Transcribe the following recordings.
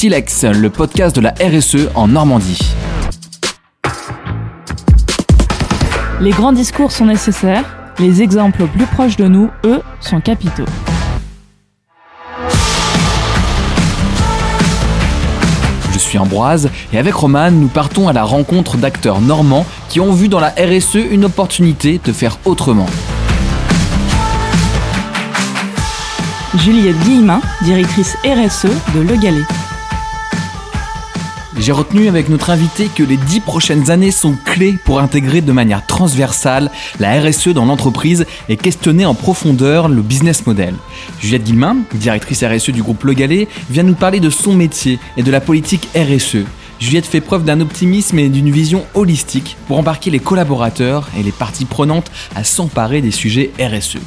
Silex, le podcast de la RSE en Normandie. Les grands discours sont nécessaires, les exemples plus proches de nous, eux, sont capitaux. Je suis Ambroise et avec Roman, nous partons à la rencontre d'acteurs normands qui ont vu dans la RSE une opportunité de faire autrement. Juliette Guillemin, directrice RSE de Le Galet. J'ai retenu avec notre invité que les dix prochaines années sont clés pour intégrer de manière transversale la RSE dans l'entreprise et questionner en profondeur le business model. Juliette Guillemin, directrice RSE du groupe Le Galet, vient nous parler de son métier et de la politique RSE. Juliette fait preuve d'un optimisme et d'une vision holistique pour embarquer les collaborateurs et les parties prenantes à s'emparer des sujets RSE.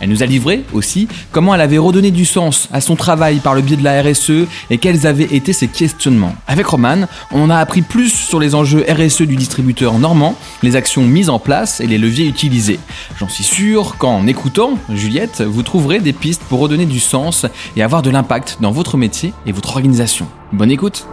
Elle nous a livré aussi comment elle avait redonné du sens à son travail par le biais de la RSE et quels avaient été ses questionnements. Avec Roman, on a appris plus sur les enjeux RSE du distributeur normand, les actions mises en place et les leviers utilisés. J'en suis sûr qu'en écoutant Juliette, vous trouverez des pistes pour redonner du sens et avoir de l'impact dans votre métier et votre organisation. Bonne écoute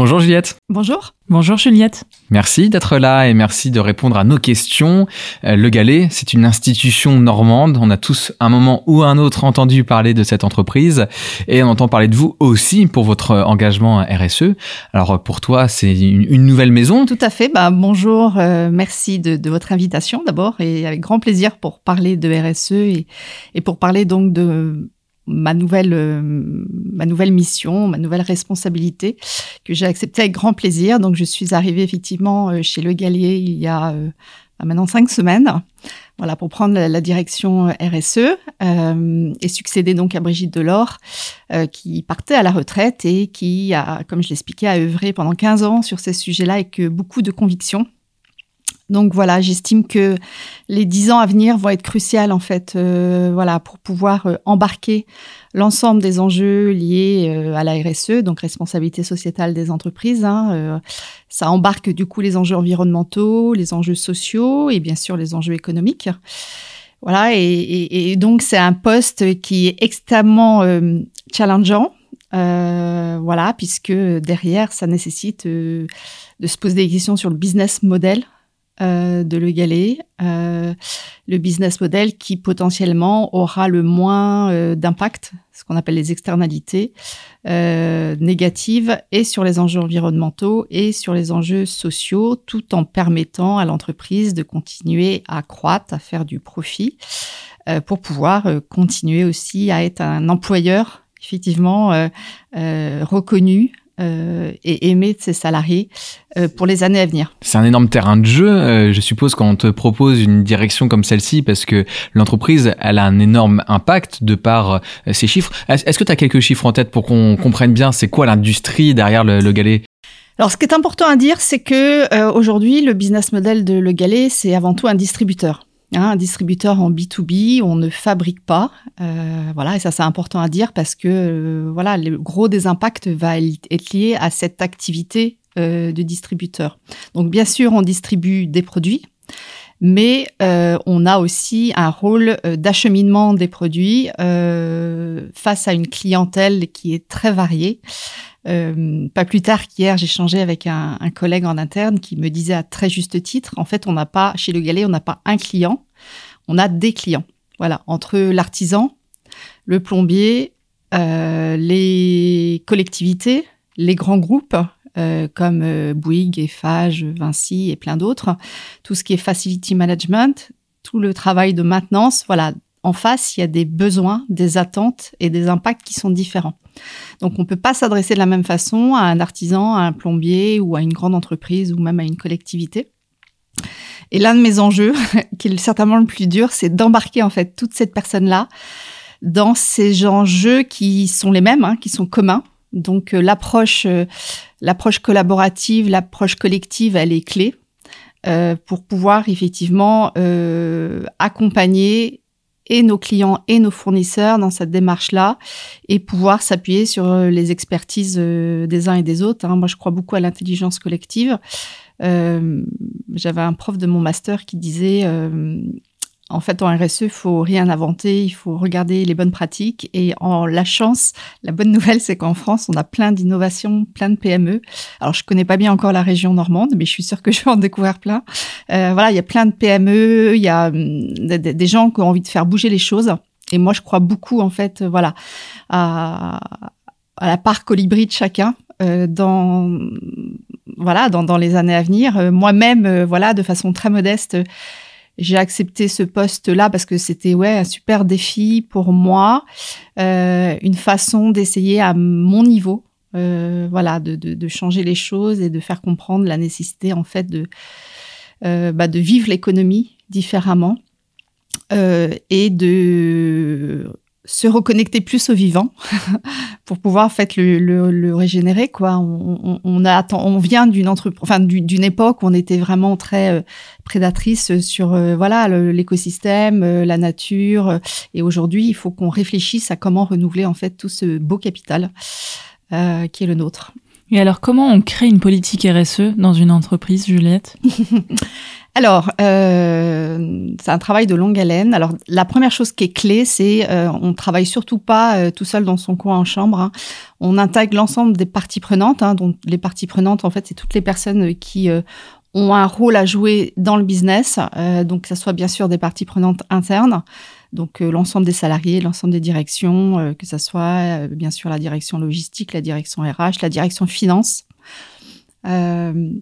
Bonjour Juliette. Bonjour. Bonjour Juliette. Merci d'être là et merci de répondre à nos questions. Euh, le Galet, c'est une institution normande. On a tous un moment ou un autre entendu parler de cette entreprise et on entend parler de vous aussi pour votre engagement RSE. Alors pour toi, c'est une, nouvelle maison. Tout à fait. Bah, bonjour, euh, merci de, votre invitation d'abord et avec grand plaisir pour parler de RSE et, et pour parler donc de ma nouvelle, euh, ma nouvelle mission, ma nouvelle responsabilité que j'ai acceptée avec grand plaisir. Donc, je suis arrivée effectivement euh, chez Le Galier il y a euh, bah, maintenant cinq semaines, voilà, pour prendre la, direction RSE et succéder donc à Brigitte Delors, qui partait à la retraite et qui a, comme je l'expliquais, a œuvré pendant 15 ans sur ces sujets-là avec beaucoup de conviction. Donc voilà, j'estime que les dix ans à venir vont être cruciales en fait, euh, voilà, pour pouvoir euh, embarquer l'ensemble des enjeux liés euh, à la RSE, donc responsabilité sociétale des entreprises. Hein, ça embarque du coup les enjeux environnementaux, les enjeux sociaux et bien sûr les enjeux économiques. Voilà, et, donc c'est un poste qui est extrêmement challengeant. voilà, puisque derrière, ça nécessite de se poser des questions sur le business model euh, de Le Galet, euh, le business model qui potentiellement aura le moins euh, d'impact, ce qu'on appelle les externalités négatives, et sur les enjeux environnementaux et sur les enjeux sociaux, tout en permettant à l'entreprise de continuer à croître, à faire du profit, pour pouvoir continuer aussi à être un employeur effectivement reconnu euh, et aimer de ses salariés euh, pour les années à venir. C'est un énorme terrain de jeu, euh, je suppose, quand on te propose une direction comme celle-ci, parce que l'entreprise, elle a un énorme impact de par ses chiffres. Est-ce que tu as quelques chiffres en tête pour qu'on comprenne bien c'est quoi l'industrie derrière le, le galet? Alors, ce qui est important à dire, c'est que aujourd'hui, le business model de Le Galet, c'est avant tout un distributeur. Un distributeur en B2B, on ne fabrique pas. Euh, voilà, et ça c'est important à dire parce que euh, voilà, le gros des impacts va être lié à cette activité euh, de distributeur. Donc bien sûr, on distribue des produits, mais on a aussi un rôle d'acheminement des produits face à une clientèle qui est très variée. Euh, pas plus tard qu'hier, changé avec un, collègue en interne qui me disait à très juste titre, en fait, on n'a pas, chez Le Galet, on n'a pas un client, on a des clients. Voilà, entre l'artisan, le plombier, euh, les collectivités, les grands groupes, euh, comme Bouygues, Eiffage, Vinci et plein d'autres, tout ce qui est facility management, tout le travail de maintenance, voilà, en face, il y a des besoins, des attentes et des impacts qui sont différents. Donc on ne peut pas s'adresser de la même façon à un artisan, à un plombier ou à une grande entreprise ou même à une collectivité. Et l'un de mes enjeux, qui est certainement le plus dur, c'est d'embarquer en fait toute cette personne-là dans ces enjeux qui sont les mêmes, hein, qui sont communs. Donc euh, l'approche, euh, l'approche collaborative, l'approche collective, elle est clé euh, pour pouvoir effectivement accompagner nos clients et nos fournisseurs dans cette démarche-là et pouvoir s'appuyer sur euh, les expertises euh, des uns et des autres. Hein. Moi, je crois beaucoup à l'intelligence collective. Euh, J'avais un prof de mon master qui disait en fait, en RSE, il faut rien inventer, il faut regarder les bonnes pratiques. Et en la chance, la bonne nouvelle, c'est qu'en France, on a plein d'innovations, plein de PME. Alors, je connais pas bien encore la région normande, mais je suis sûre que je vais en découvrir plein. Euh, voilà, il y a plein de PME, il y a hum, des, gens qui ont envie de faire bouger les choses. Et moi, je crois beaucoup, en fait, voilà, à, la part colibri de chacun. Euh, dans voilà dans, dans, les années à venir euh, moi-même euh, voilà de façon très modeste j'ai accepté ce poste-là parce que c'était ouais un super défi pour moi, euh, une façon d'essayer à mon niveau, euh, voilà, de, de, de, changer les choses et de faire comprendre la nécessité en fait de euh, bah, de vivre l'économie différemment euh, et de se reconnecter plus au vivant pour pouvoir en fait le, le, le régénérer quoi. On, on, a on vient d'une enfin d'une époque où on était vraiment très euh, prédatrice sur euh, voilà l'écosystème euh, la nature et aujourd'hui il faut qu'on réfléchisse à comment renouveler en fait tout ce beau capital qui est le nôtre. Et alors comment on crée une politique RSE dans une entreprise Juliette? Alors, euh, c'est un travail de longue haleine. Alors, la première chose qui est clé, c'est euh, on travaille surtout pas euh, tout seul dans son coin en chambre. Hein. On intègre l'ensemble des parties prenantes. Hein. donc, les parties prenantes, en fait, c'est toutes les personnes qui euh, ont un rôle à jouer dans le business. donc, que ce soit bien sûr des parties prenantes internes. Donc l'ensemble des salariés, l'ensemble des directions, que ce soit bien sûr la direction logistique, la direction RH, la direction finance. Euh,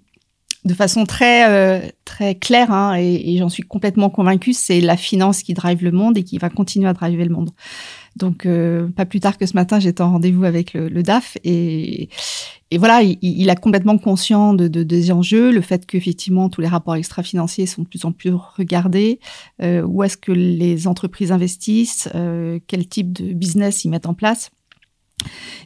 de façon très euh, très claire, hein, et, j'en suis complètement convaincue, c'est la finance qui drive le monde et qui va continuer à driver le monde. Donc, euh, pas plus tard que ce matin, j'étais en rendez-vous avec le, DAF et, et voilà, il, il, a complètement conscient de, de, des enjeux, le fait qu'effectivement tous les rapports extra-financiers sont de plus en plus regardés, euh, où est-ce que les entreprises investissent, euh, quel type de business ils mettent en place.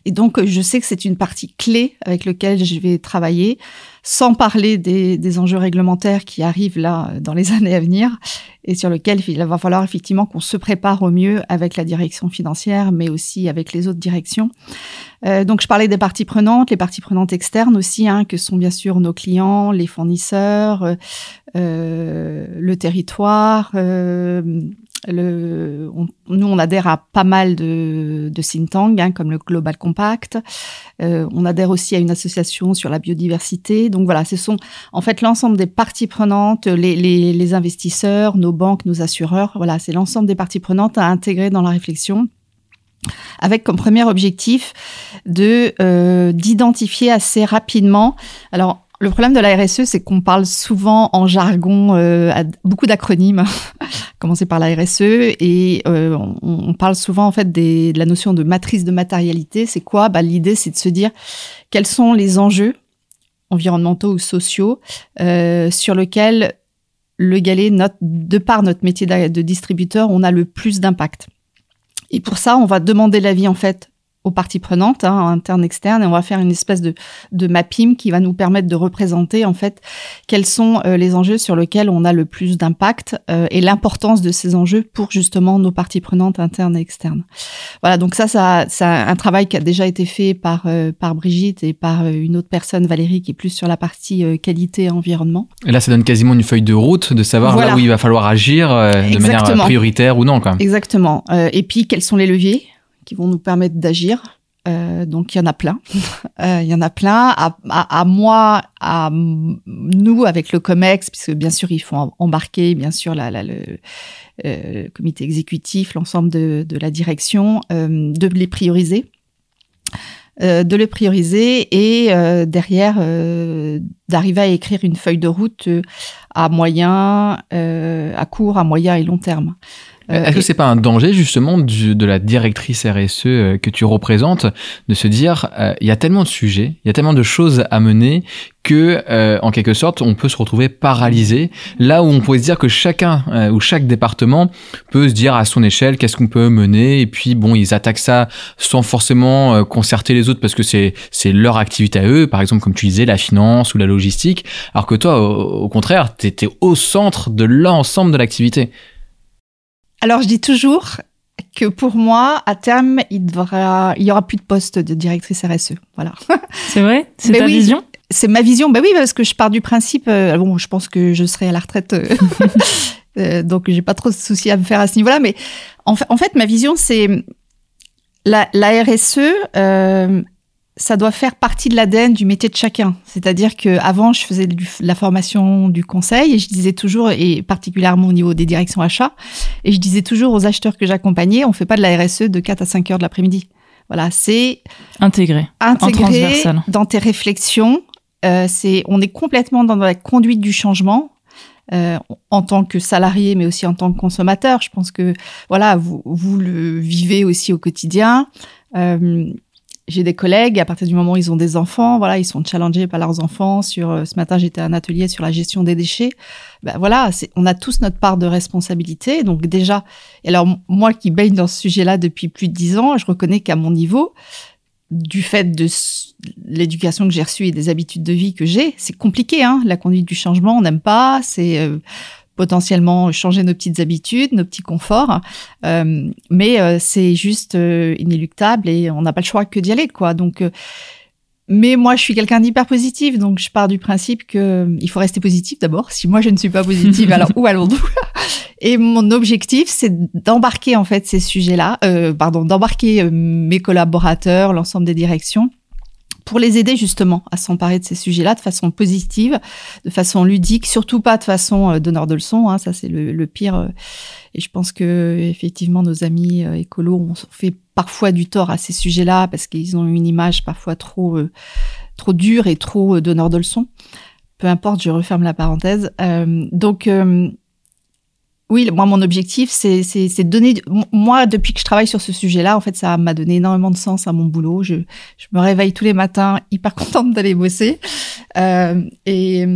Et donc, je sais que c'est une partie clé avec laquelle je vais travailler, sans parler des, des, enjeux réglementaires qui arrivent là dans les années à venir et sur lesquels il va falloir effectivement qu'on se prépare au mieux avec la direction financière, mais aussi avec les autres directions. Euh, donc, je parlais des parties prenantes, les parties prenantes externes aussi, hein, que sont bien sûr nos clients, les fournisseurs, euh, euh le territoire, euh, le, nous, on adhère à pas mal de, de think tanks, hein, comme le Global Compact. Euh, on adhère aussi à une association sur la biodiversité. Donc voilà, ce sont en fait l'ensemble des parties prenantes, les, les, les investisseurs, nos banques, nos assureurs. Voilà, c'est l'ensemble des parties prenantes à intégrer dans la réflexion avec comme premier objectif de euh, d'identifier assez rapidement. Alors le problème de la RSE, c'est qu'on parle souvent en jargon, euh, beaucoup d'acronymes, commencer par la RSE, et euh, on, parle souvent en fait des, de la notion de matrice de matérialité. C'est quoi? Bah, L'idée, c'est de se dire quels sont les enjeux environnementaux ou sociaux euh, sur lesquels le galet, note, de par notre métier de distributeur, on a le plus d'impact. Et pour ça, on va demander l'avis en fait aux parties prenantes, hein, internes, externes, et on va faire une espèce de, de mapping qui va nous permettre de représenter en fait quels sont euh, les enjeux sur lesquels on a le plus d'impact euh, et l'importance de ces enjeux pour justement nos parties prenantes internes et externes. Voilà, donc ça, ça, c'est un travail qui a déjà été fait par euh, par Brigitte et par une autre personne, Valérie, qui est plus sur la partie qualité et environnement. Et là, ça donne quasiment une feuille de route de savoir là où il va falloir agir de manière prioritaire ou non, quand même. Nous et puis, quels sont les leviers? Qui vont nous permettre d'agir. Euh, donc il y en a plein, euh, il y en a plein. À, à, à, moi, à nous avec le Comex, puisque bien sûr il faut embarquer bien sûr la, la, le euh, comité exécutif, l'ensemble de, de, la direction, euh, de les prioriser, euh, de les prioriser et euh, derrière d'arriver à écrire une feuille de route à moyen, à court, à moyen et long terme. Euh, Est-ce que c'est pas un danger justement de la directrice RSE euh, que tu représentes de se dire euh, il y a tellement de sujets, il y a tellement de choses à mener que en quelque sorte on peut se retrouver paralysé. Là où on pourrait se dire que chacun ou chaque département peut se dire à son échelle qu'est-ce qu'on peut mener et puis bon ils attaquent ça sans forcément concerter les autres parce que c'est c'est leur activité à eux. Par exemple comme tu disais la finance ou la logistique. Alors que toi au, au contraire tu au centre de l'ensemble de l'activité alors, je dis toujours que pour moi, à terme, il devra, il y aura plus de poste de directrice RSE. Voilà. C'est vrai? C'est ta vision? C'est ma vision. Ben oui, parce que je pars du principe. Euh, bon, je pense que je serai à la retraite. Euh, euh, donc j'ai pas trop de soucis à me faire à ce niveau-là. Mais en, en fait, ma vision, c'est la, la RSE. Ça doit faire partie de l'ADN du métier de chacun. C'est-à-dire que avant, je faisais de la formation du conseil et je disais toujours, et particulièrement au niveau des directions achats, et je disais toujours aux acheteurs que j'accompagnais, on fait pas de la RSE de 4 à 5 heures de l'après-midi. Voilà, c'est intégré, intégré dans tes réflexions. Euh, c'est, on est complètement dans la conduite du changement. Euh, en tant que salarié, mais aussi en tant que consommateur. Je pense que voilà, vous, vous le vivez aussi au quotidien. Euh, j'ai des collègues, à partir du moment où ils ont des enfants, voilà, ils sont challengés par leurs enfants sur, euh, ce matin, j'étais à un atelier sur la gestion des déchets. Ben voilà, on a tous notre part de responsabilité. Donc déjà, alors moi qui baigne dans ce sujet-là depuis plus de dix ans, je reconnais qu'à mon niveau, du fait de l'éducation que j'ai reçue et des habitudes de vie que j'ai, c'est compliqué. Hein la conduite du changement, on n'aime pas. C'est euh, potentiellement changer nos petites habitudes, nos petits conforts. Euh, mais euh, c'est juste euh, inéluctable et on n'a pas le choix que d'y aller, quoi. Donc, mais moi, je suis quelqu'un d'hyper positif, donc je pars du principe que il faut rester positif d'abord. Si moi je ne suis pas positive, alors où allons-nous? Et mon objectif, c'est d'embarquer en fait ces sujets-là, pardon, d'embarquer mes collaborateurs, l'ensemble des directions pour les aider justement à s'emparer de ces sujets-là de façon positive, de façon ludique, surtout pas de façon euh, donneur de leçons. Hein, ça c'est le, pire. Euh, et je pense que effectivement nos amis euh, écolos ont fait parfois du tort à ces sujets-là parce qu'ils ont une image parfois trop trop dure et trop donneur de leçons. Peu importe, je referme la parenthèse. donc oui, moi, mon objectif, c'est de donner. Moi, depuis que je travaille sur ce sujet-là, en fait, ça m'a donné énormément de sens à mon boulot. Je, me réveille tous les matins hyper contente d'aller bosser. Euh, et,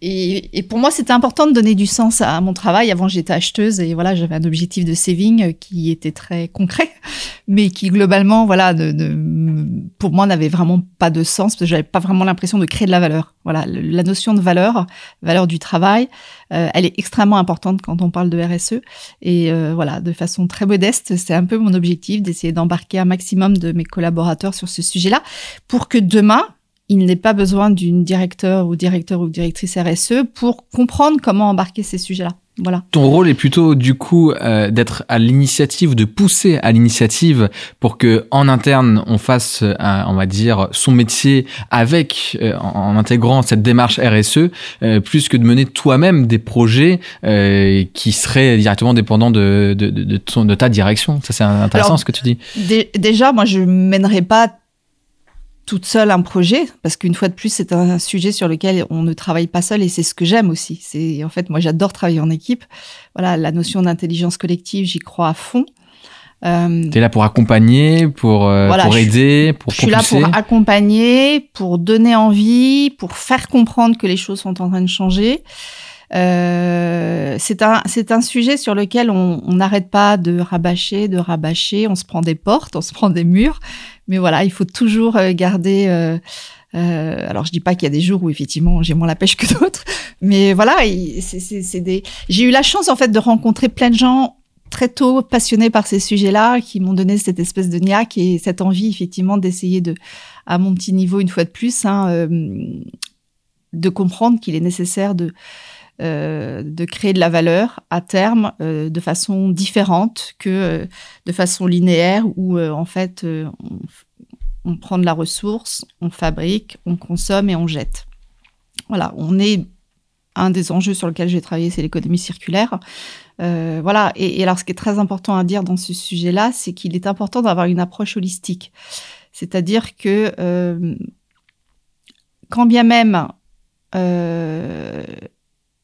et, et, pour moi, c'était important de donner du sens à mon travail. Avant, j'étais acheteuse et voilà, j'avais un objectif de saving qui était très concret, mais qui globalement, voilà, de, pour moi, n'avait vraiment pas de sens parce que j'avais pas vraiment l'impression de créer de la valeur. Voilà, la notion de valeur, valeur du travail, euh, elle est extrêmement importante quand on parle de RSE. Et euh, voilà, de façon très modeste, c'est un peu mon objectif d'essayer d'embarquer un maximum de mes collaborateurs sur ce sujet-là pour que demain, il n'est pas besoin d'une directeur ou directeur ou directrice RSE pour comprendre comment embarquer ces sujets-là. Voilà. Ton rôle est plutôt du coup euh, d'être à l'initiative, de pousser à l'initiative pour que en interne on fasse, euh, on va dire, son métier avec euh, en, intégrant cette démarche RSE, plus que de mener toi-même des projets qui seraient directement dépendants de de, de, de, ta direction. Ça c'est intéressant ce que tu dis. Déjà, moi je mènerai pas toute seule un projet, parce qu'une fois de plus, c'est un sujet sur lequel on ne travaille pas seul et c'est ce que j'aime aussi. C'est en fait, moi, j'adore travailler en équipe. Voilà, la notion d'intelligence collective, j'y crois à fond. Euh, tu es là pour accompagner, pour, euh, pour aider, pour Je suis là pour accompagner, pour donner envie, pour faire comprendre que les choses sont en train de changer. Euh, c'est un c'est un sujet sur lequel on n'arrête pas de rabâcher, de rabâcher. On se prend des portes, on se prend des murs, mais voilà, il faut toujours euh, garder. Euh, euh, alors je dis pas qu'il y a des jours où effectivement j'ai moins la pêche que d'autres, mais voilà, c'est des. J'ai eu la chance en fait de rencontrer plein de gens très tôt passionnés par ces sujets-là, qui m'ont donné cette espèce de niaque et cette envie effectivement d'essayer de, à mon petit niveau une fois de plus, hein, euh, de comprendre qu'il est nécessaire de euh, de créer de la valeur à terme euh, de façon différente que euh, de façon linéaire où en fait on, prend de la ressource, on fabrique, on consomme et on jette. Voilà, on est un des enjeux sur lesquels j'ai travaillé, c'est l'économie circulaire. voilà, et, alors ce qui est très important à dire dans ce sujet-là, c'est qu'il est important d'avoir une approche holistique. C'est-à-dire que quand bien même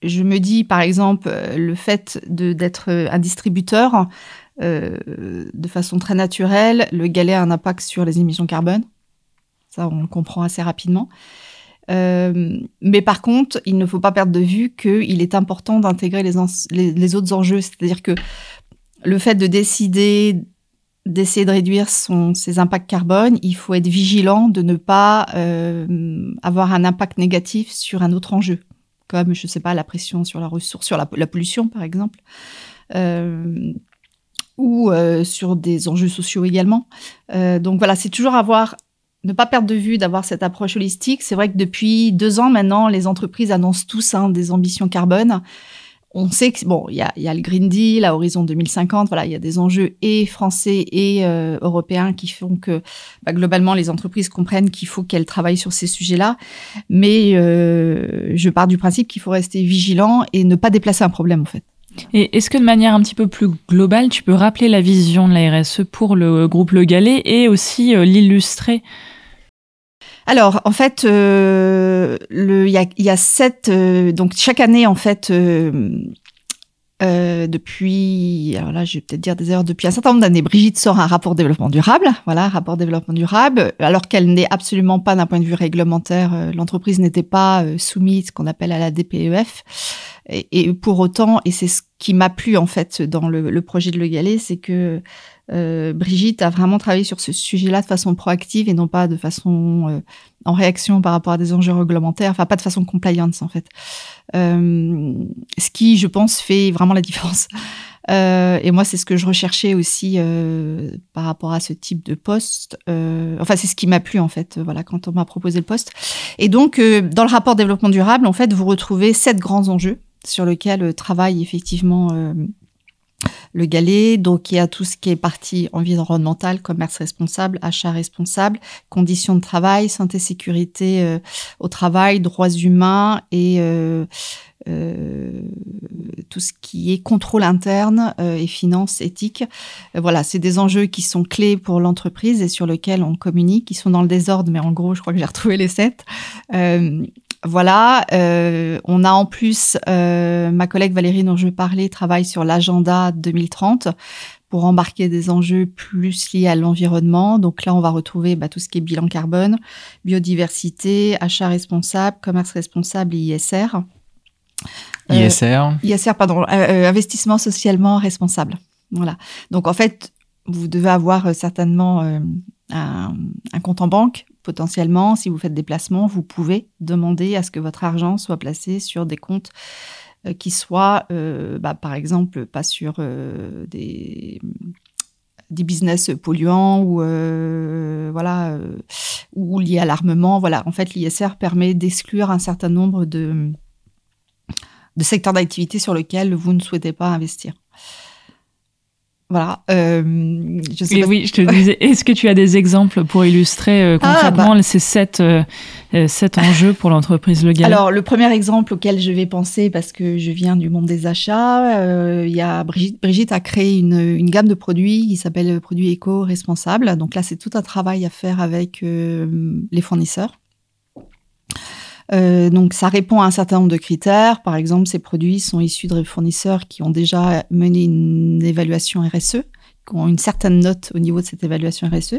je me dis, par exemple, euh, le fait d'être un distributeur, euh, de façon très naturelle, le galet a un impact sur les émissions carbone. Ça, on le comprend assez rapidement. Euh, mais par contre, il ne faut pas perdre de vue qu'il est important d'intégrer les, autres enjeux. C'est-à-dire que le fait de décider d'essayer de réduire ses impacts carbone, il faut être vigilant de ne pas euh, avoir un impact négatif sur un autre enjeu comme, je ne sais pas, la pression sur la ressource, sur la, pollution, par exemple, euh, ou euh, sur des enjeux sociaux également. Euh, donc voilà, c'est toujours avoir, ne pas perdre de vue d'avoir cette approche holistique. C'est vrai que depuis deux ans maintenant, les entreprises annoncent tous hein, des ambitions carbone. On sait que bon, il y a, y a, le Green Deal à horizon 2050. Voilà, il y a des enjeux et français et euh, européens qui font que bah, globalement les entreprises comprennent qu'il faut qu'elles travaillent sur ces sujets-là. Mais euh, je pars du principe qu'il faut rester vigilant et ne pas déplacer un problème en fait. Et est-ce que de manière un petit peu plus globale, tu peux rappeler la vision de la RSE pour le groupe Le Galet et aussi euh, l'illustrer? Alors, en fait, euh, il y a, y a sept. Euh, donc, chaque année, en fait, euh, euh, depuis, alors là, je vais peut-être dire des erreurs, depuis un certain nombre d'années, Brigitte sort un rapport développement durable, voilà, rapport développement durable, alors qu'elle n'est absolument pas d'un point de vue réglementaire, euh, l'entreprise n'était pas soumise, ce qu'on appelle à la DPEF. Et, et, pour autant, et c'est ce qui m'a plu en fait dans le, le projet de Le Galet, c'est que euh, Brigitte a vraiment travaillé sur ce sujet-là de façon proactive et non pas de façon euh, en réaction par rapport à des enjeux réglementaires, enfin pas de façon compliance en fait. Euh, ce qui, je pense, fait vraiment la différence. Euh, et moi, c'est ce que je recherchais aussi euh, par rapport à ce type de poste. enfin, c'est ce qui m'a plu en fait, voilà, quand on m'a proposé le poste. Et donc, dans le rapport développement durable, en fait, vous retrouvez sept grands enjeux sur lesquels travaille effectivement le galet. Donc, il y a tout ce qui est partie environnementale, commerce responsable, achat responsable, conditions de travail, santé, sécurité euh, au travail, droits humains et euh, euh, tout ce qui est contrôle interne et finances éthiques. voilà, c'est des enjeux qui sont clés pour l'entreprise et sur lesquels on communique, qui sont dans le désordre, mais en gros, je crois que j'ai retrouvé les sept. Voilà, euh, on a en plus euh, ma collègue Valérie dont je parlais travaille sur l'agenda 2030 pour embarquer des enjeux plus liés à l'environnement. Donc là, on va retrouver bah, tout ce qui est bilan carbone, biodiversité, achat responsable, commerce responsable et ISR. Euh, ISR. ISR, pardon, investissement socialement responsable. Voilà. Donc en fait, vous devez avoir certainement un, un, compte en banque potentiellement, si vous faites des placements, vous pouvez demander à ce que votre argent soit placé sur des comptes euh, qui soient, euh, bah, par exemple, pas sur euh, des business polluants ou voilà ou liés à l'armement. Voilà. En fait l'ISR permet d'exclure un certain nombre de secteurs d'activité sur lesquels vous ne souhaitez pas investir voilà. Euh, je sais oui, je te disais, est-ce que tu as des exemples pour illustrer euh, ah, concrètement bah. ces sept, euh, sept enjeux pour l'entreprise Le Alors, le premier exemple auquel je vais penser, parce que je viens du monde des achats, il y a Brigitte, Brigitte a créé une, une, gamme de produits qui s'appelle Produits éco-responsables. Donc là, c'est tout un travail à faire avec les fournisseurs. Euh, donc ça répond à un certain nombre de critères. Par exemple, ces produits sont issus de fournisseurs qui ont déjà mené une évaluation RSE, qui ont une certaine note au niveau de cette évaluation RSE.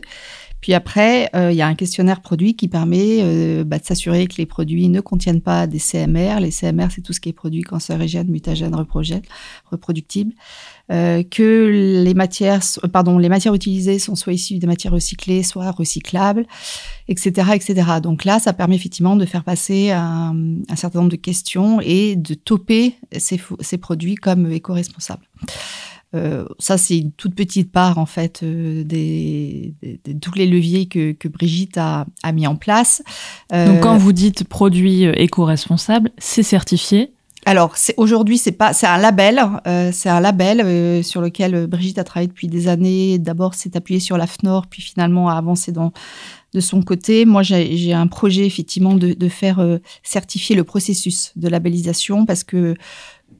Puis après, euh, il y a un questionnaire produit qui permet euh, bah, de s'assurer que les produits ne contiennent pas des CMR. Les CMR, c'est tout ce qui est produit cancérigène, mutagène, reproductible. Euh, que les matières, pardon, les matières utilisées sont soit issues des matières recyclées, soit recyclables, etc., etc. Donc là, ça permet effectivement de faire passer un, un certain nombre de questions et de toper ces, ces produits comme éco-responsables. Euh, ça, c'est une toute petite part, en fait, euh, des, des, tous les leviers que, que Brigitte a, a, mis en place. Euh, Donc, quand vous dites produit éco-responsable, c'est certifié alors aujourd'hui c'est pas c'est un label euh, c'est un label sur lequel Brigitte a travaillé depuis des années. D'abord s'est appuyée sur la FNOR puis finalement a avancé dans de son côté. Moi j'ai un projet effectivement de, de faire certifier le processus de labellisation parce que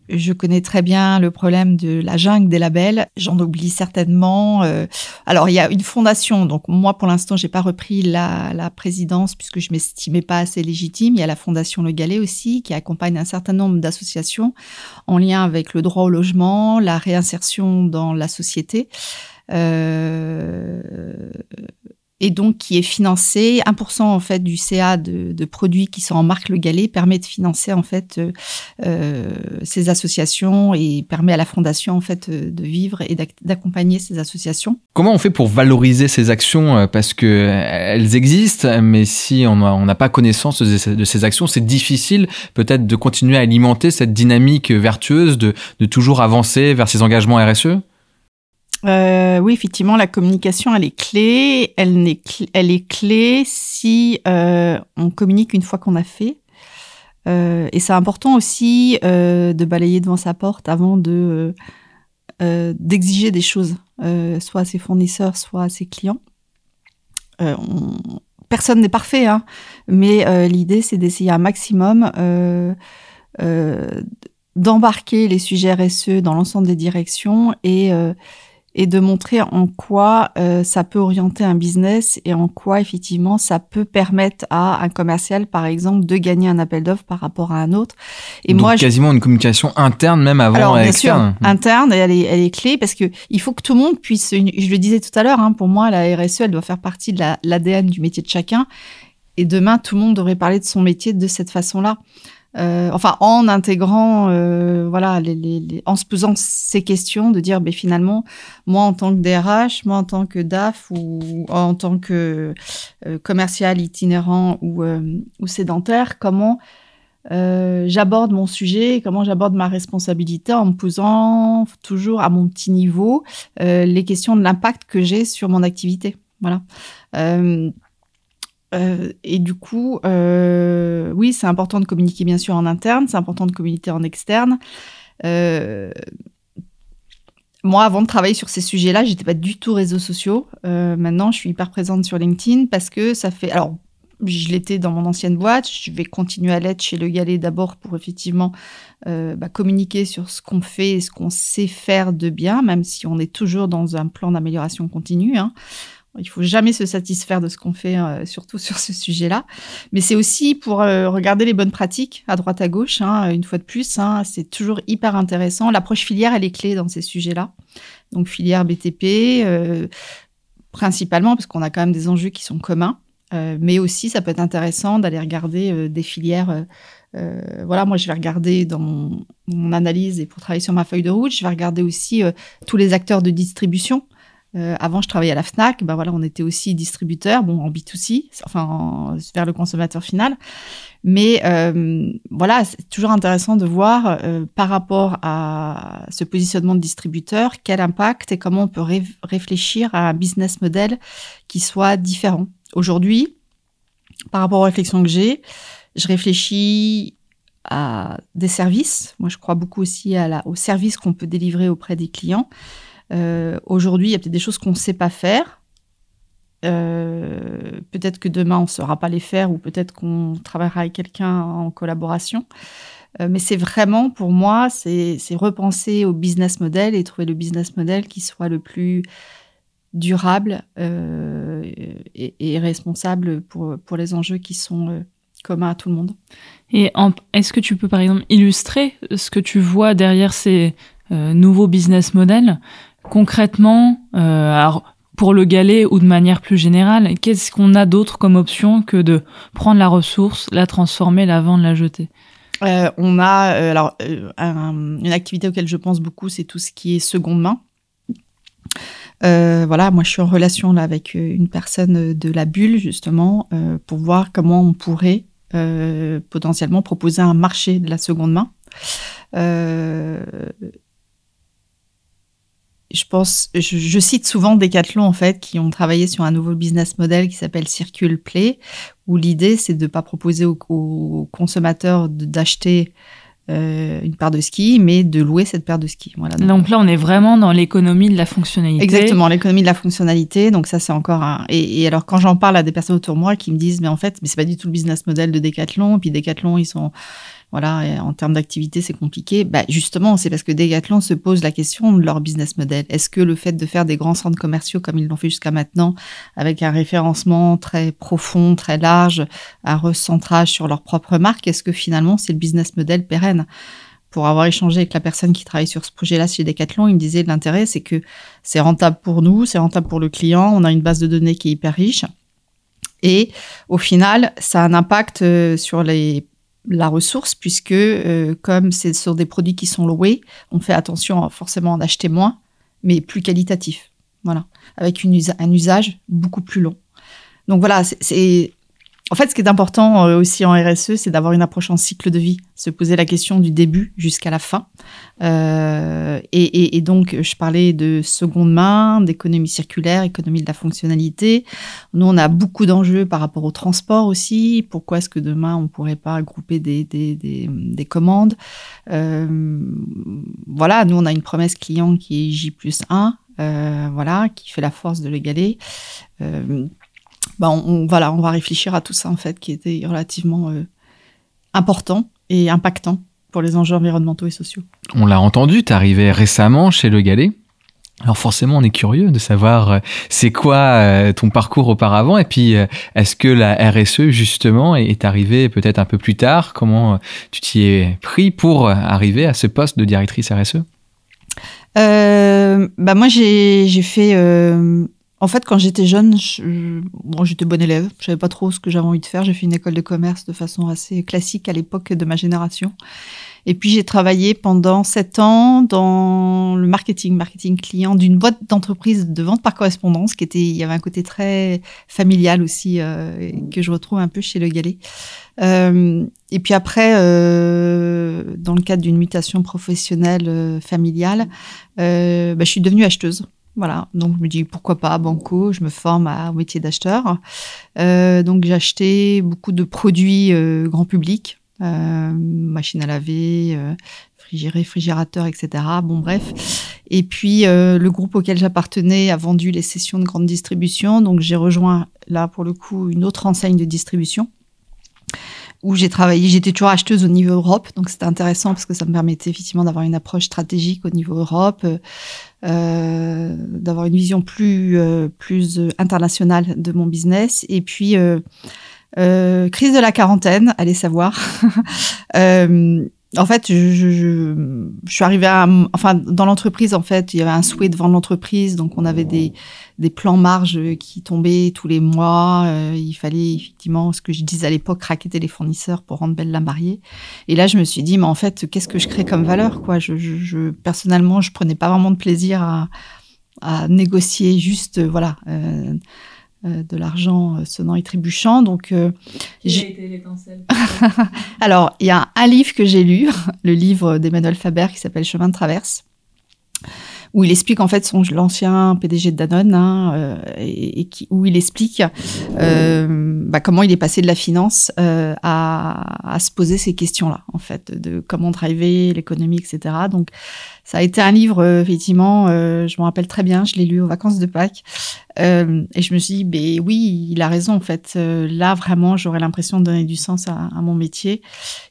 je connais très bien le problème de la jungle des labels. J'en oublie certainement. Euh, alors, il y a une fondation. Donc, moi, pour l'instant, j'ai pas repris la, la, présidence puisque je m'estimais pas assez légitime. Il y a la fondation Le Galet aussi qui accompagne un certain nombre d'associations en lien avec le droit au logement, la réinsertion dans la société. Euh, et donc qui est financé 1% en fait du CA de, de, produits qui sont en marque Le Galet permet de financer en fait euh, euh ces associations et permet à la fondation en fait euh, de vivre et d'accompagner ces associations. Comment on fait pour valoriser ces actions euh, parce que elles existent mais si on n'a pas connaissance de ces, de ces actions c'est difficile peut-être de continuer à alimenter cette dynamique vertueuse de, de toujours avancer vers ces engagements RSE euh, oui, effectivement, la communication, elle est clé. Elle, est, clé, si euh, on communique une fois qu'on a fait. et c'est important aussi de balayer devant sa porte avant de d'exiger des choses, soit à ses fournisseurs, soit à ses clients. Personne n'est parfait, hein, mais l'idée c'est d'essayer un maximum d'embarquer les sujets RSE dans l'ensemble des directions et, euh, et de montrer en quoi euh, ça peut orienter un business et en quoi effectivement ça peut permettre à un commercial, par exemple, de gagner un appel d'offres par rapport à un autre. Et Donc moi, quasiment une communication interne même avant Alors, bien sûr, interne, et elle est, elle est clé parce que il faut que tout le monde puisse. Je le disais tout à l'heure, hein, pour moi, la RSE, elle doit faire partie de l'ADN du métier de chacun. Et demain, tout le monde devrait parler de son métier de cette façon-là. Euh, enfin en intégrant, euh, voilà, les, les, en se posant ces questions, de dire, mais finalement, moi en tant que DRH, moi en tant que DAF ou en tant que euh, commercial itinérant ou, ou sédentaire, comment j'aborde mon sujet, comment j'aborde ma responsabilité en me posant toujours à mon petit niveau les questions de l'impact que j'ai sur mon activité. Voilà. Euh, et du coup, euh, oui, c'est important de communiquer bien sûr en interne, c'est important de communiquer en externe. Euh, moi, avant de travailler sur ces sujets-là, j'étais pas du tout réseaux sociaux. maintenant, je suis hyper présente sur LinkedIn parce que ça fait. Alors, je l'étais dans mon ancienne boîte. Je vais continuer à l'être chez Le Galet d'abord pour effectivement bah, communiquer sur ce qu'on fait et ce qu'on sait faire de bien, même si on est toujours dans un plan d'amélioration continue. Hein. Il faut jamais se satisfaire de ce qu'on fait, euh, surtout sur ce sujet-là. Mais c'est aussi pour euh, regarder les bonnes pratiques à droite à gauche. Hein, une fois de plus, hein, c'est toujours hyper intéressant. L'approche filière, elle est clé dans ces sujets-là. Donc filière BTP, euh, principalement parce qu'on a quand même des enjeux qui sont communs. mais aussi, ça peut être intéressant d'aller regarder des filières. voilà, moi, je vais regarder dans mon, mon, analyse et pour travailler sur ma feuille de route, je vais regarder aussi tous les acteurs de distribution. Euh, avant, je travaillais à la Fnac. Ben voilà, on était aussi distributeur, bon en B2C, enfin vers le consommateur final. Mais euh, voilà, c'est toujours intéressant de voir euh, par rapport à ce positionnement de distributeur quel impact et comment on peut réfléchir à un business model qui soit différent. Aujourd'hui, par rapport aux réflexions que j'ai, je réfléchis à des services. Moi, je crois beaucoup aussi à la, aux services qu'on peut délivrer auprès des clients. Euh, aujourd'hui, il y a peut-être des choses qu'on ne sait pas faire. Euh, peut-être que demain, on ne saura pas les faire ou peut-être qu'on travaillera avec quelqu'un en collaboration. Euh, mais c'est vraiment, pour moi, c'est repenser au business model et trouver le business model qui soit le plus durable et, responsable pour, pour les enjeux qui sont communs à tout le monde. Et est-ce que tu peux, par exemple, illustrer ce que tu vois derrière ces nouveaux business models Concrètement, euh, pour le galet ou de manière plus générale, qu'est-ce qu'on a d'autre comme option que de prendre la ressource, la transformer, la vendre, la jeter? Euh, On a euh, alors une activité auquel je pense beaucoup, c'est tout ce qui est seconde main. voilà, moi je suis en relation là avec une personne de la bulle justement pour voir comment on pourrait potentiellement proposer un marché de la seconde main je pense, je, cite souvent Decathlon en fait, qui ont travaillé sur un nouveau business model qui s'appelle Circle Play, où l'idée c'est de ne pas proposer aux, consommateurs d'acheter euh, une paire de ski, mais de louer cette paire de ski. Voilà, donc, là, on est vraiment dans l'économie de la fonctionnalité. Exactement, l'économie de la fonctionnalité. Donc ça, c'est encore un. Et, et alors, quand j'en parle à des personnes autour de moi qui me disent, mais en fait, mais c'est pas du tout le business model de Decathlon. Et puis Decathlon, ils sont voilà, en termes d'activité, c'est compliqué. Bah, justement, c'est parce que Decathlon se pose la question de leur business model. Est-ce que le fait de faire des grands centres commerciaux comme ils l'ont fait jusqu'à maintenant, avec un référencement très profond, très large, un recentrage sur leur propre marque, est-ce que finalement c'est le business model pérenne? Pour avoir échangé avec la personne qui travaille sur ce projet-là chez Decathlon, il me disait l'intérêt, c'est que c'est rentable pour nous, c'est rentable pour le client, on a une base de données qui est hyper riche. Et au final, ça a un impact euh, sur les la ressource, puisque euh, comme c'est sur des produits qui sont loués, on fait attention forcément en acheter moins, mais plus qualitatif. Voilà, avec un usage beaucoup plus long. Donc voilà, c'est en fait ce qui est important euh, aussi en RSE, c'est d'avoir une approche en cycle de vie, se poser la question du début jusqu'à la fin, euh, et, donc, je parlais de seconde main, d'économie circulaire, économie de la fonctionnalité. Nous, on a beaucoup d'enjeux par rapport au transport aussi. Pourquoi est-ce que demain, on ne pourrait pas grouper des, des, des, commandes? Euh, Voilà, nous, on a une promesse client qui est J plus 1, euh, voilà, qui fait la force de l'égaler. Euh, bah, on, voilà, on va réfléchir à tout ça, en fait, qui était relativement important et impactant pour les enjeux environnementaux et sociaux. On l'a entendu, tu arrivé récemment chez Le Galet. Alors forcément, on est curieux de savoir euh, c'est quoi euh, ton parcours auparavant et puis euh, est-ce que la RSE justement est arrivée peut-être un peu plus tard? Comment tu t'y es pris pour arriver à ce poste de directrice RSE bah moi j'ai fait en fait quand j'étais jeune j'étais bonne élève je savais pas trop ce que j'avais envie de faire j'ai fait une école de commerce de façon assez classique à l'époque de ma génération et puis j'ai travaillé pendant sept ans dans le marketing, marketing client d'une boîte d'entreprise de vente par correspondance qui était, il y avait un côté très familial aussi euh, que je retrouve un peu chez Le Galet. Euh, et puis après, euh, dans le cadre d'une mutation professionnelle familiale, bah, je suis devenue acheteuse. Voilà, donc je me dis pourquoi pas banco, je me forme à, métier d'acheteur. Euh, donc j'ai acheté beaucoup de produits grand public, euh, machine à laver, euh, réfrigérateur, etc. Bon, bref. Et puis, euh, le groupe auquel j'appartenais a vendu les sessions de grande distribution. Donc, j'ai rejoint, là, pour le coup, une autre enseigne de distribution où j'ai travaillé. J'étais toujours acheteuse au niveau Europe. Donc, c'était intéressant parce que ça me permettait effectivement d'avoir une approche stratégique au niveau Europe, euh, d'avoir une vision plus, plus internationale de mon business. Et puis, euh, crise de la quarantaine, allez savoir. euh, en fait, je, je, je, suis arrivée à, enfin, dans l'entreprise, en fait, il y avait un souhait de vendre l'entreprise, donc on avait des, des plans marge qui tombaient tous les mois. Euh, il fallait effectivement, ce que je disais à l'époque, raqueter les fournisseurs pour rendre belle la mariée. Et là, je me suis dit, mais en fait, qu'est-ce que je crée comme valeur, quoi? Je, je, personnellement, je prenais pas vraiment de plaisir à, à négocier juste, voilà. Euh, euh, de l'argent euh, sonnant et trébuchant. Donc, euh, j'ai été l'étincelle Alors, il y a un livre que j'ai lu, le livre d'Emmanuel Faber qui s'appelle Chemin de traverse, où il explique en fait son l'ancien PDG de Danone, hein, et, qui, où il explique bah, comment il est passé de la finance à, à, se poser ces questions-là, en fait, de, comment driver l'économie, etc. Donc, ça a été un livre, effectivement, je me rappelle très bien, je l'ai lu aux vacances de Pâques. Euh, et je me suis dit, ben oui, il a raison en fait. Euh, là, vraiment, j'aurais l'impression de donner du sens à, à mon métier.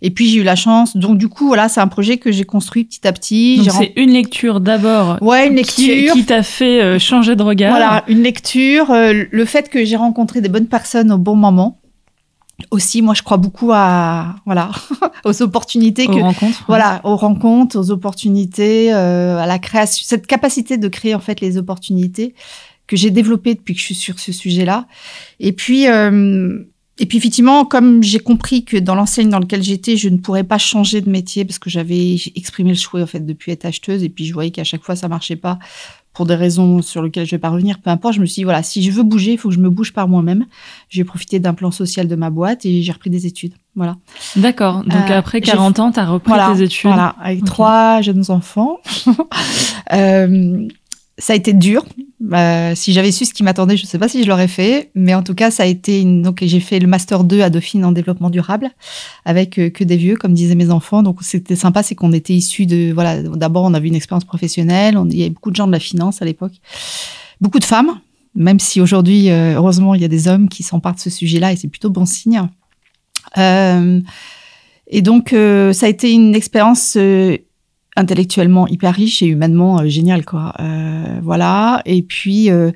Et puis j'ai eu la chance. Donc du coup, voilà, c'est un projet que j'ai construit petit à petit. Donc c'est une lecture d'abord. Ouais, une lecture qui, t'a fait euh, changer de regard. Voilà, une lecture. Euh, le fait que j'ai rencontré des bonnes personnes au bon moment. Aussi, moi, je crois beaucoup à voilà aux opportunités aux rencontres, voilà aux rencontres, aux opportunités, à la création, cette capacité de créer en fait les opportunités que j'ai développé depuis que je suis sur ce sujet-là. Et puis, euh, et puis effectivement, comme j'ai compris que dans l'enseigne dans laquelle j'étais, je ne pourrais pas changer de métier parce que j'avais exprimé le choix en fait depuis être acheteuse et puis je voyais qu'à chaque fois ça marchait pas pour des raisons sur lesquelles je vais pas revenir, peu importe. Je me suis dit voilà, si je veux bouger, il faut que je me bouge par moi-même. J'ai profité d'un plan social de ma boîte et j'ai repris des études. Voilà. D'accord. Donc euh, après 40 ans, tu as repris tes études. Voilà, avec trois jeunes enfants. euh, ça a été dur. Euh, si j'avais su ce qui m'attendait, je ne sais pas si je l'aurais fait, mais en tout cas, ça a été une... donc j'ai fait le master 2 à Dauphine en développement durable avec euh, que des vieux, comme disaient mes enfants. Donc c'était sympa, c'est qu'on était issus de voilà. D'abord, on avait une expérience professionnelle. On... Il y avait beaucoup de gens de la finance à l'époque, beaucoup de femmes. Même si aujourd'hui, euh, heureusement, il y a des hommes qui s'emparent de ce sujet-là et c'est plutôt bon signe. Et donc, ça a été une expérience intellectuellement hyper riche et humainement euh, génial quoi. Euh, voilà. Et puis euh,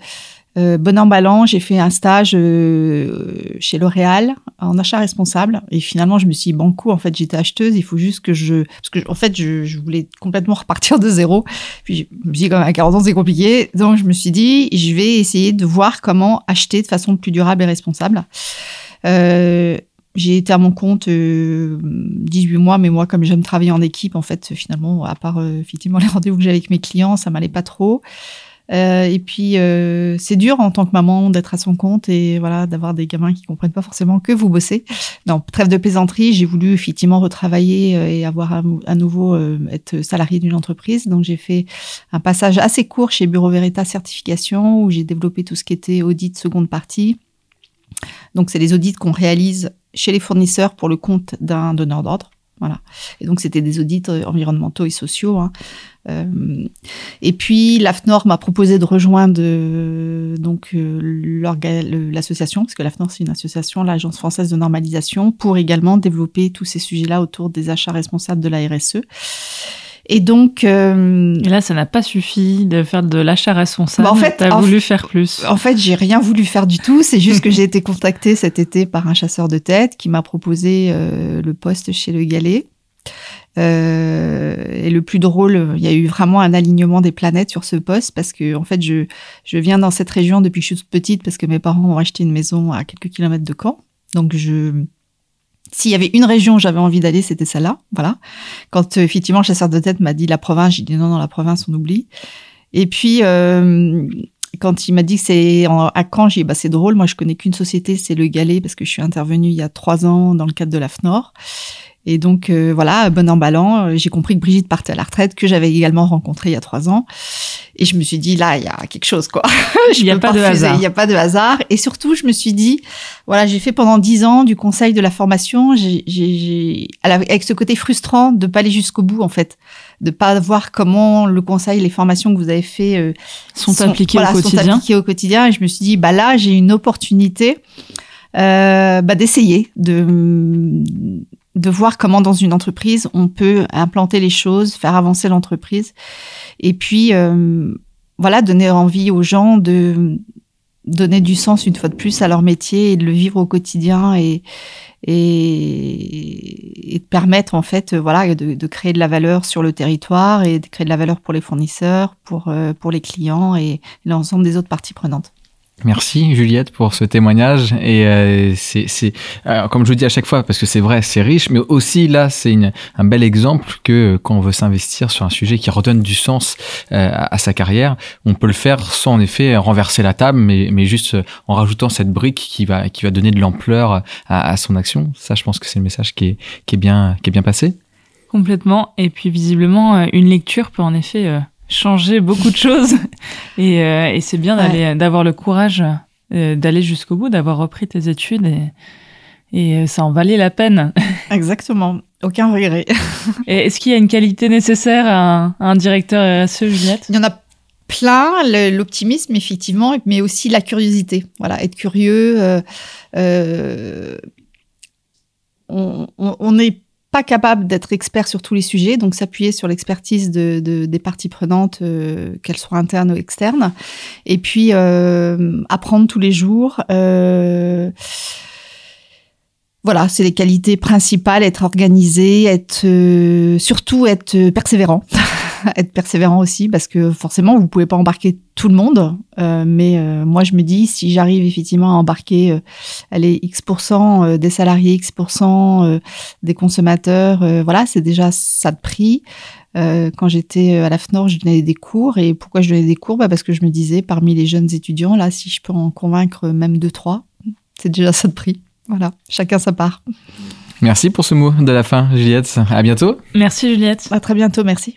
euh bon emballant j'ai fait un stage chez L'Oréal en achat responsable. Et finalement je me suis dit banco en fait j'étais acheteuse il faut juste que je parce que en fait je, je voulais complètement repartir de zéro. Puis je me suis dit quand même à 40 ans c'est compliqué. Donc je me suis dit je vais essayer de voir comment acheter de façon plus durable et responsable. Euh, j'ai été à mon compte 18 euh, mois, mais moi, comme j'aime travailler en équipe, en fait, finalement, à part euh, effectivement les rendez-vous que j'ai avec mes clients, ça m'allait pas trop. Euh, et puis, euh, c'est dur en tant que maman d'être à son compte et voilà, d'avoir des gamins qui comprennent pas forcément que vous bossez. Non, trêve de plaisanterie, j'ai voulu effectivement retravailler euh, et avoir à, nouveau être salarié d'une entreprise. Donc, j'ai fait un passage assez court chez Bureau Veritas Certification où j'ai développé tout ce qui était audit seconde partie. Donc, c'est les audits qu'on réalise chez les fournisseurs pour le compte d'un donneur d'ordre. Voilà. Et donc, c'était des audits environnementaux et sociaux. Hein. Euh, et puis l'AFNOR m'a proposé de rejoindre euh, euh, l'association, parce que l'AFNOR c'est une association, l'Agence française de normalisation, pour également développer tous ces sujets-là autour des achats responsables de la RSE. Et donc. Euh, et là, ça n'a pas suffi de faire de l'achat responsable. Bah en fait, t'as voulu faire plus. En fait, j'ai rien voulu faire du tout. C'est juste que j'ai été contactée cet été par un chasseur de tête qui m'a proposé le poste chez le Galet. Euh, et le plus drôle, il y a eu vraiment un alignement des planètes sur ce poste parce que en fait, je, je viens dans cette région depuis que je suis toute petite parce que mes parents ont acheté une maison à quelques kilomètres de Caen. Donc je s'il y avait une région où j'avais envie d'aller, c'était celle-là. Voilà. Quand euh, effectivement, le chasseur de tête m'a dit la province, j'ai dit non, non, la province, on oublie. Et puis, euh, quand il m'a dit que c'est à Caen, j'ai dit bah, c'est drôle, moi je connais qu'une société, c'est le Galet, parce que je suis intervenue il y a trois ans dans le cadre de l'AFNOR. Et donc euh, voilà, bon emballant, euh, j'ai compris que Brigitte partait à la retraite, que j'avais également rencontré il y a trois ans. Et je me suis dit, là, il y a quelque chose, quoi. il n'y a pas, de hasard. Il n'y a pas de hasard. Et surtout, je me suis dit, voilà, j'ai fait pendant dix ans du conseil de la formation. J'ai, avec ce côté frustrant de pas aller jusqu'au bout, en fait, de pas voir comment le conseil, les formations que vous avez fait euh, sont, appliquées au quotidien. Sont appliquées au quotidien. Et je me suis dit, bah là, j'ai une opportunité euh, bah, d'essayer de de voir comment dans une entreprise on peut implanter les choses, faire avancer l'entreprise, et puis euh, voilà donner envie aux gens de donner du sens une fois de plus à leur métier et de le vivre au quotidien et de permettre en fait voilà de, de, créer de la valeur sur le territoire et de créer de la valeur pour les fournisseurs, pour euh, pour les clients et l'ensemble des autres parties prenantes. Merci Juliette pour ce témoignage. Et euh, c'est comme je vous dis à chaque fois parce que c'est vrai c'est riche mais aussi là c'est un bel exemple que quand on veut s'investir sur un sujet qui redonne du sens euh, à, sa carrière on peut le faire sans en effet renverser la table mais, mais juste en rajoutant cette brique qui va qui va donner de l'ampleur à, à, son action. Ça je pense que c'est le message qui est, qui est bien qui est bien passé. Complètement. Et puis visiblement euh, une lecture peut en effet changer beaucoup de choses. Et, euh, et c'est bien d'aller, d'avoir le courage euh, d'aller jusqu'au bout, d'avoir repris tes études et, et euh, ça en valait la peine. Exactement. Aucun regret. et est-ce qu'il y a une qualité nécessaire à un, directeur RSE, Juliette? Il y en a plein, l'optimisme effectivement, mais aussi la curiosité. Voilà, être curieux. Euh, on, on, on est capable d'être expert sur tous les sujets, donc s'appuyer sur l'expertise de, des parties prenantes, euh, qu'elles soient internes ou externes, et puis euh, apprendre tous les jours. Euh, voilà, c'est les qualités principales, être organisé, être surtout être persévérant. être persévérant aussi parce que forcément vous pouvez pas embarquer tout le monde euh, mais euh, moi je me dis si j'arrive effectivement à embarquer euh, allez X% des salariés X% des consommateurs voilà c'est déjà ça de prix quand j'étais à la FNOR, je donnais des cours. Et pourquoi je donnais des cours? Bah Parce que je me disais, parmi les jeunes étudiants, là, si je peux en convaincre même deux, trois, c'est déjà ça de prix. Voilà, chacun sa part. Merci pour ce mot de la fin, Juliette. À bientôt. Merci, Juliette. À très bientôt, merci.